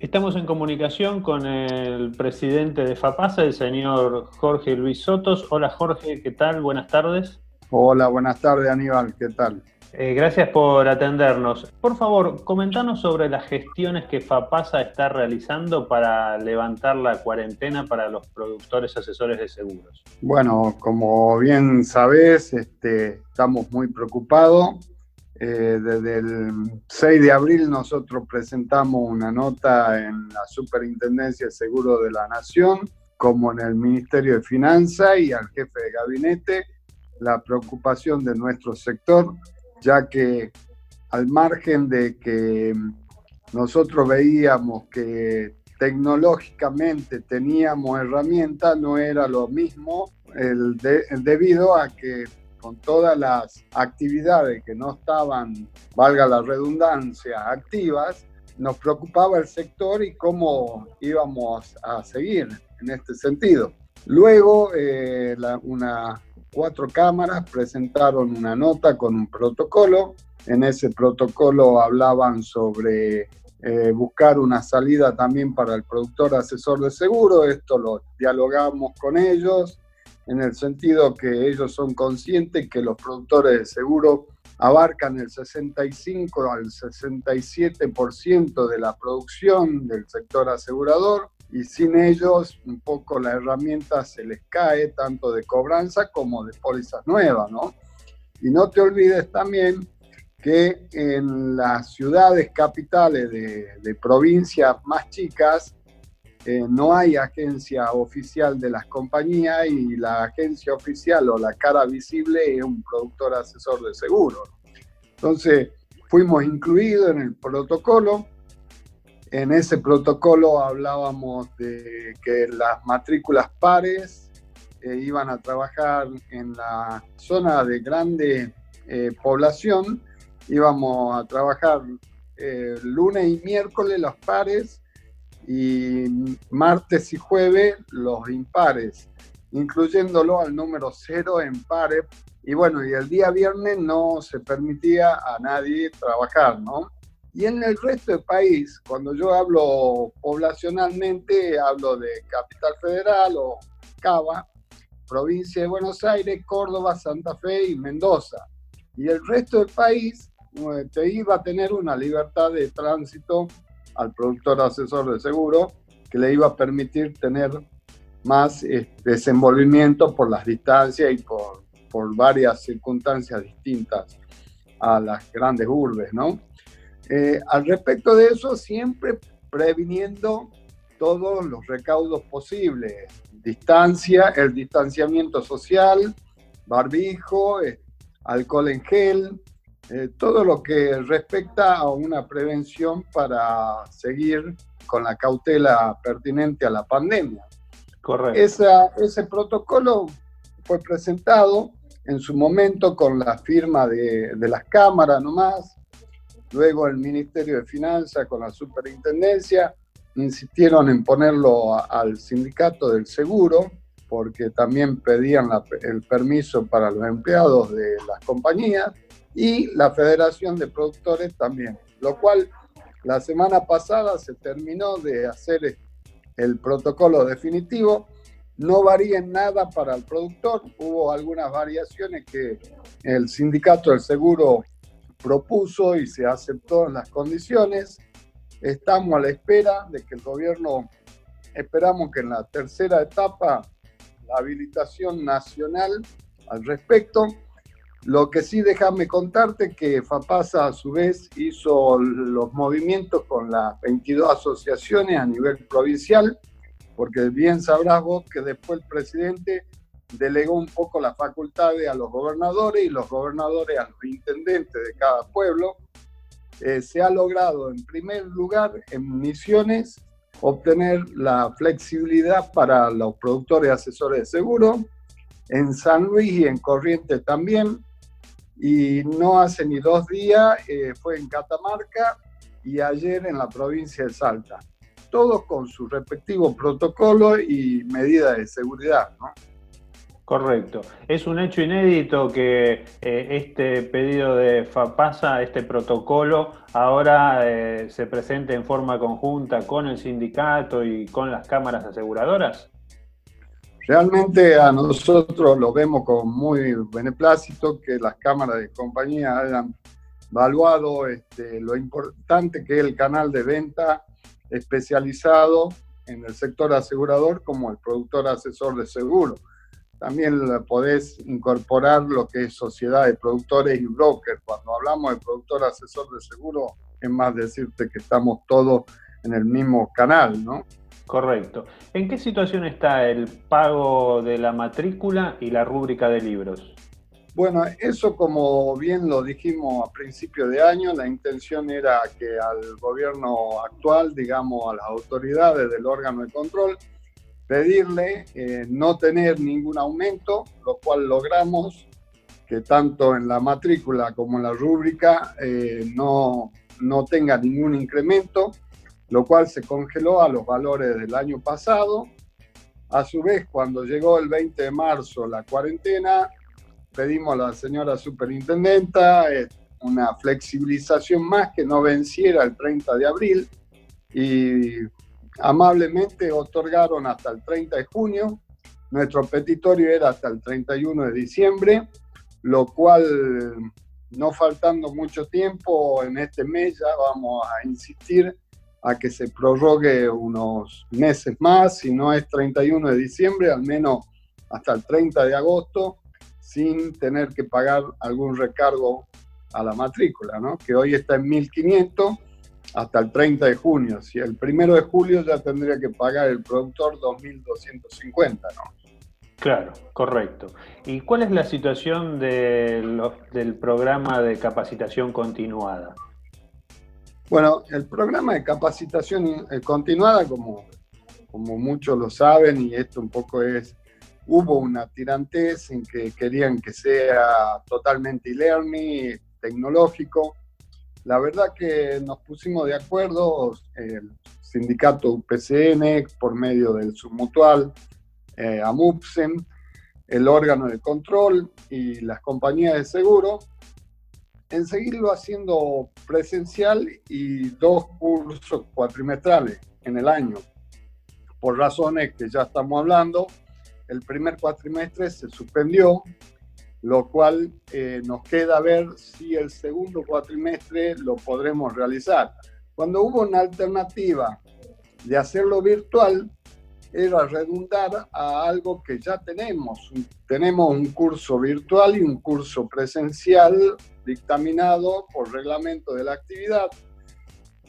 Estamos en comunicación con el presidente de FAPASA, el señor Jorge Luis Sotos. Hola Jorge, ¿qué tal? Buenas tardes. Hola, buenas tardes Aníbal, ¿qué tal? Eh, gracias por atendernos. Por favor, comentanos sobre las gestiones que FAPASA está realizando para levantar la cuarentena para los productores asesores de seguros. Bueno, como bien sabés, este, estamos muy preocupados eh, desde el 6 de abril nosotros presentamos una nota en la Superintendencia de Seguro de la Nación, como en el Ministerio de Finanzas y al jefe de gabinete, la preocupación de nuestro sector, ya que al margen de que nosotros veíamos que tecnológicamente teníamos herramientas, no era lo mismo el debido a que con todas las actividades que no estaban, valga la redundancia, activas, nos preocupaba el sector y cómo íbamos a seguir en este sentido. Luego, eh, una, cuatro cámaras presentaron una nota con un protocolo. En ese protocolo hablaban sobre eh, buscar una salida también para el productor asesor de seguro. Esto lo dialogamos con ellos en el sentido que ellos son conscientes que los productores de seguro abarcan el 65 al 67% de la producción del sector asegurador y sin ellos un poco la herramienta se les cae tanto de cobranza como de pólizas nuevas, ¿no? Y no te olvides también que en las ciudades capitales de, de provincias más chicas eh, no hay agencia oficial de las compañías y la agencia oficial o la cara visible es un productor asesor de seguro. Entonces, fuimos incluidos en el protocolo. En ese protocolo hablábamos de que las matrículas pares eh, iban a trabajar en la zona de grande eh, población. Íbamos a trabajar lunes y miércoles los pares y martes y jueves los impares, incluyéndolo al número cero en pares. Y bueno, y el día viernes no se permitía a nadie trabajar, ¿no? Y en el resto del país, cuando yo hablo poblacionalmente, hablo de Capital Federal o Cava, provincia de Buenos Aires, Córdoba, Santa Fe y Mendoza. Y el resto del país eh, te iba a tener una libertad de tránsito al productor asesor de seguro que le iba a permitir tener más eh, desenvolvimiento por las distancias y por, por varias circunstancias distintas a las grandes urbes, ¿no? Eh, al respecto de eso, siempre previniendo todos los recaudos posibles, distancia, el distanciamiento social, barbijo, eh, alcohol en gel, eh, todo lo que respecta a una prevención para seguir con la cautela pertinente a la pandemia. Correcto. ese protocolo fue presentado en su momento con la firma de, de las cámaras nomás, luego el Ministerio de Finanzas con la Superintendencia insistieron en ponerlo al sindicato del seguro, porque también pedían el permiso para los empleados de las compañías y la Federación de Productores también, lo cual la semana pasada se terminó de hacer el protocolo definitivo. No varía en nada para el productor, hubo algunas variaciones que el sindicato del seguro propuso y se aceptó en las condiciones. Estamos a la espera de que el gobierno, esperamos que en la tercera etapa, la habilitación nacional al respecto, lo que sí déjame contarte que FAPASA a su vez hizo los movimientos con las 22 asociaciones a nivel provincial, porque bien sabrás vos que después el presidente delegó un poco las facultades a los gobernadores y los gobernadores a los intendentes de cada pueblo. Eh, se ha logrado en primer lugar en Misiones obtener la flexibilidad para los productores asesores de seguro, en San Luis y en Corrientes también, y no hace ni dos días eh, fue en Catamarca y ayer en la provincia de Salta. Todos con su respectivo protocolo y medidas de seguridad. Correcto. Es un hecho inédito que eh, este pedido de FAPASA, este protocolo, ahora eh, se presente en forma conjunta con el sindicato y con las cámaras aseguradoras. Realmente a nosotros lo vemos con muy beneplácito que las cámaras de compañía hayan evaluado este, lo importante que es el canal de venta especializado en el sector asegurador como el productor asesor de seguro también podés incorporar lo que es sociedad de productores y brokers. Cuando hablamos de productor asesor de seguro, es más decirte que estamos todos en el mismo canal, ¿no? Correcto. ¿En qué situación está el pago de la matrícula y la rúbrica de libros? Bueno, eso como bien lo dijimos a principio de año, la intención era que al gobierno actual, digamos, a las autoridades del órgano de control, pedirle eh, no tener ningún aumento, lo cual logramos que tanto en la matrícula como en la rúbrica eh, no, no tenga ningún incremento, lo cual se congeló a los valores del año pasado. A su vez, cuando llegó el 20 de marzo la cuarentena, pedimos a la señora superintendenta eh, una flexibilización más que no venciera el 30 de abril y amablemente otorgaron hasta el 30 de junio. Nuestro petitorio era hasta el 31 de diciembre, lo cual, no faltando mucho tiempo, en este mes ya vamos a insistir a que se prorrogue unos meses más, si no es 31 de diciembre, al menos hasta el 30 de agosto, sin tener que pagar algún recargo a la matrícula, ¿no? que hoy está en 1500 hasta el 30 de junio. Si el primero de julio ya tendría que pagar el productor 2.250, ¿no? Claro, correcto. ¿Y cuál es la situación del programa de capacitación continuada? Bueno, el programa de capacitación eh, continuada, como, como muchos lo saben, y esto un poco es, hubo una tirantez en que querían que sea totalmente e-learning, tecnológico, la verdad que nos pusimos de acuerdo, el sindicato UPCN, por medio del submutual, eh, AMUPSEN, el órgano de control y las compañías de seguro, en seguirlo haciendo presencial y dos cursos cuatrimestrales en el año. Por razones que ya estamos hablando, el primer cuatrimestre se suspendió lo cual eh, nos queda ver si el segundo cuatrimestre lo podremos realizar. Cuando hubo una alternativa de hacerlo virtual, era redundar a algo que ya tenemos. Tenemos un curso virtual y un curso presencial dictaminado por reglamento de la actividad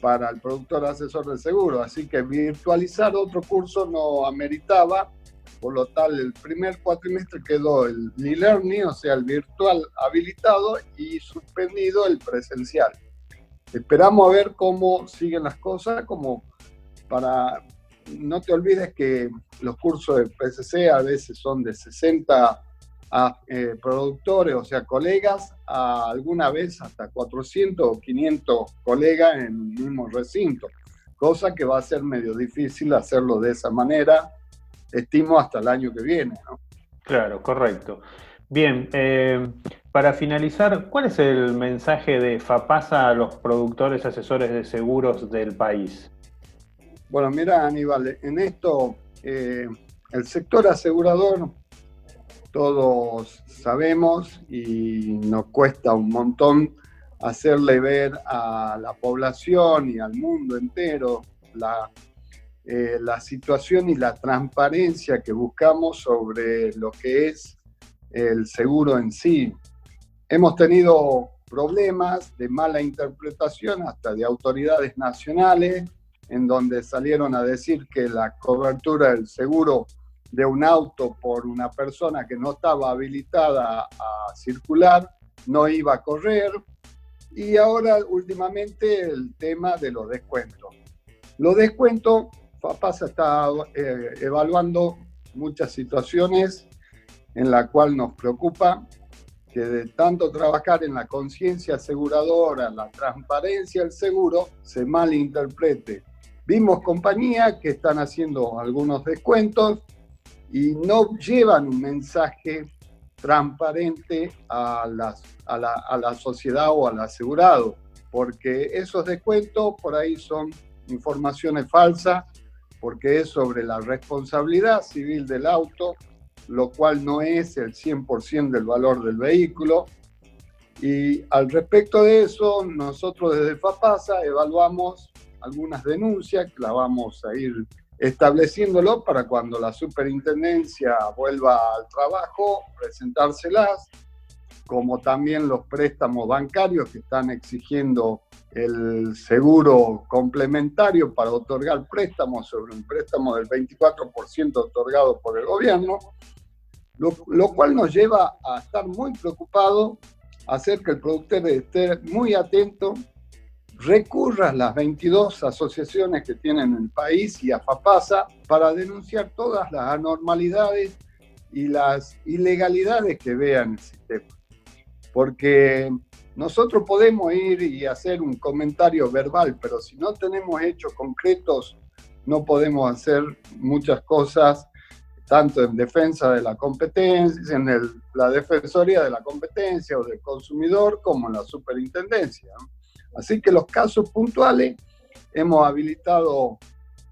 para el productor asesor de seguro. Así que virtualizar otro curso no ameritaba por lo tal, el primer cuatrimestre quedó el e-learning, o sea, el virtual habilitado y suspendido el presencial. Esperamos a ver cómo siguen las cosas, como para, no te olvides que los cursos de PCC a veces son de 60 a, eh, productores, o sea, colegas, a alguna vez hasta 400 o 500 colegas en un mismo recinto, cosa que va a ser medio difícil hacerlo de esa manera estimo hasta el año que viene. ¿no? Claro, correcto. Bien, eh, para finalizar, ¿cuál es el mensaje de FAPASA a los productores asesores de seguros del país? Bueno, mira Aníbal, en esto eh, el sector asegurador, todos sabemos y nos cuesta un montón hacerle ver a la población y al mundo entero la eh, la situación y la transparencia que buscamos sobre lo que es el seguro en sí. Hemos tenido problemas de mala interpretación hasta de autoridades nacionales, en donde salieron a decir que la cobertura del seguro de un auto por una persona que no estaba habilitada a circular no iba a correr. Y ahora últimamente el tema de los descuentos. Los descuentos FAPASA está eh, evaluando muchas situaciones en la cual nos preocupa que de tanto trabajar en la conciencia aseguradora, la transparencia del seguro, se malinterprete. Vimos compañías que están haciendo algunos descuentos y no llevan un mensaje transparente a, a, la, a la sociedad o al asegurado, porque esos descuentos por ahí son informaciones falsas, porque es sobre la responsabilidad civil del auto, lo cual no es el 100% del valor del vehículo. Y al respecto de eso, nosotros desde FAPASA evaluamos algunas denuncias que la vamos a ir estableciéndolo para cuando la superintendencia vuelva al trabajo, presentárselas, como también los préstamos bancarios que están exigiendo el seguro complementario para otorgar préstamos sobre un préstamo del 24% otorgado por el gobierno, lo, lo, cual nos lleva a estar muy preocupados, hacer que el productor esté muy atento recurra a las 22 asociaciones que tienen en el país y a FAPASA para denunciar todas las anormalidades y las ilegalidades que vean el sistema. Porque nosotros podemos ir y hacer un comentario verbal, pero si no tenemos hechos concretos, no podemos hacer muchas cosas, tanto en defensa de la competencia, en la Defensoría de la Competencia o del Consumidor, como en la Superintendencia. Así que los casos puntuales hemos habilitado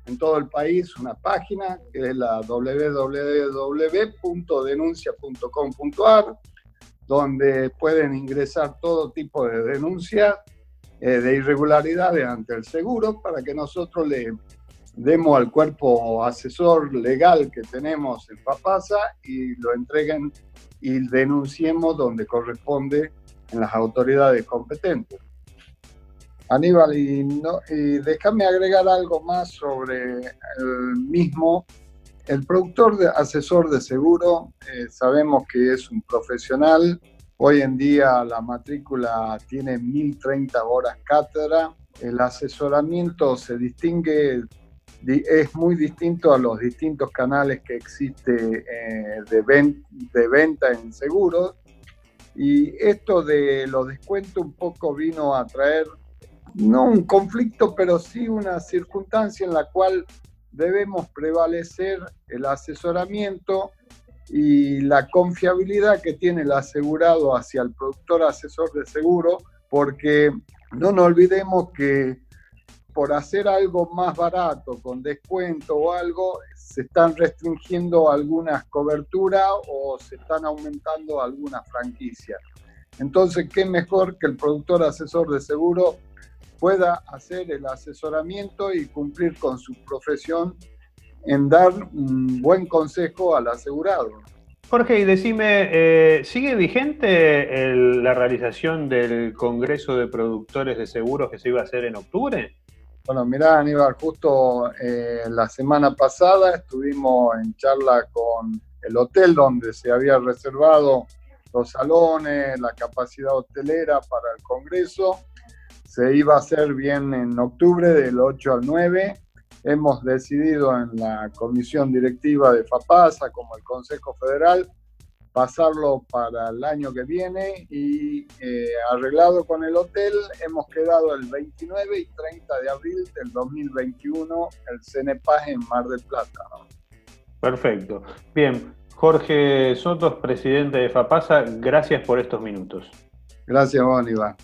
en todo el país una página que es la www.denuncia.com.ar, donde pueden ingresar todo tipo de denuncias eh, de irregularidades ante el seguro para que nosotros le demos al cuerpo asesor legal que tenemos en Papasa y lo entreguen y denunciemos donde corresponde en las autoridades competentes. Aníbal, y, déjame agregar algo más sobre el mismo. El productor de, asesor de seguro, eh, sabemos que es un profesional. Hoy en día la matrícula tiene 1030 horas cátedra. El asesoramiento se distingue, es muy distinto a los distintos canales que existe eh, de, de venta en seguros. Y esto de los descuentos un poco vino a traer no un conflicto, pero sí una circunstancia en la cual debemos prevalecer el asesoramiento y la confiabilidad que tiene el asegurado hacia el productor asesor de seguro, porque no nos olvidemos que por hacer algo más barato, con descuento o algo, se están restringiendo algunas coberturas o se están aumentando algunas franquicias. Entonces, ¿qué mejor que el productor asesor de seguro pueda hacer el asesoramiento y cumplir con su profesión en dar un buen consejo al asegurado. Jorge, y decime, eh, ¿sigue vigente la realización del Congreso de Productores de Seguros que se iba a hacer en octubre? Bueno, mirá, Aníbal, justo eh, la semana pasada estuvimos en charla con el hotel donde se había reservado los salones, la capacidad hotelera para el Congreso se iba a hacer bien en octubre del 8 al 9. Hemos decidido en la comisión directiva de FAPASA, como el Consejo Federal, pasarlo para el año que viene y eh, arreglado con el hotel, hemos quedado el 29 y 30 de abril del 2021 el CENEPAS en Mar del Plata. Perfecto. Bien, Jorge Sotos, presidente de FAPASA, gracias por estos minutos. Gracias, Iván.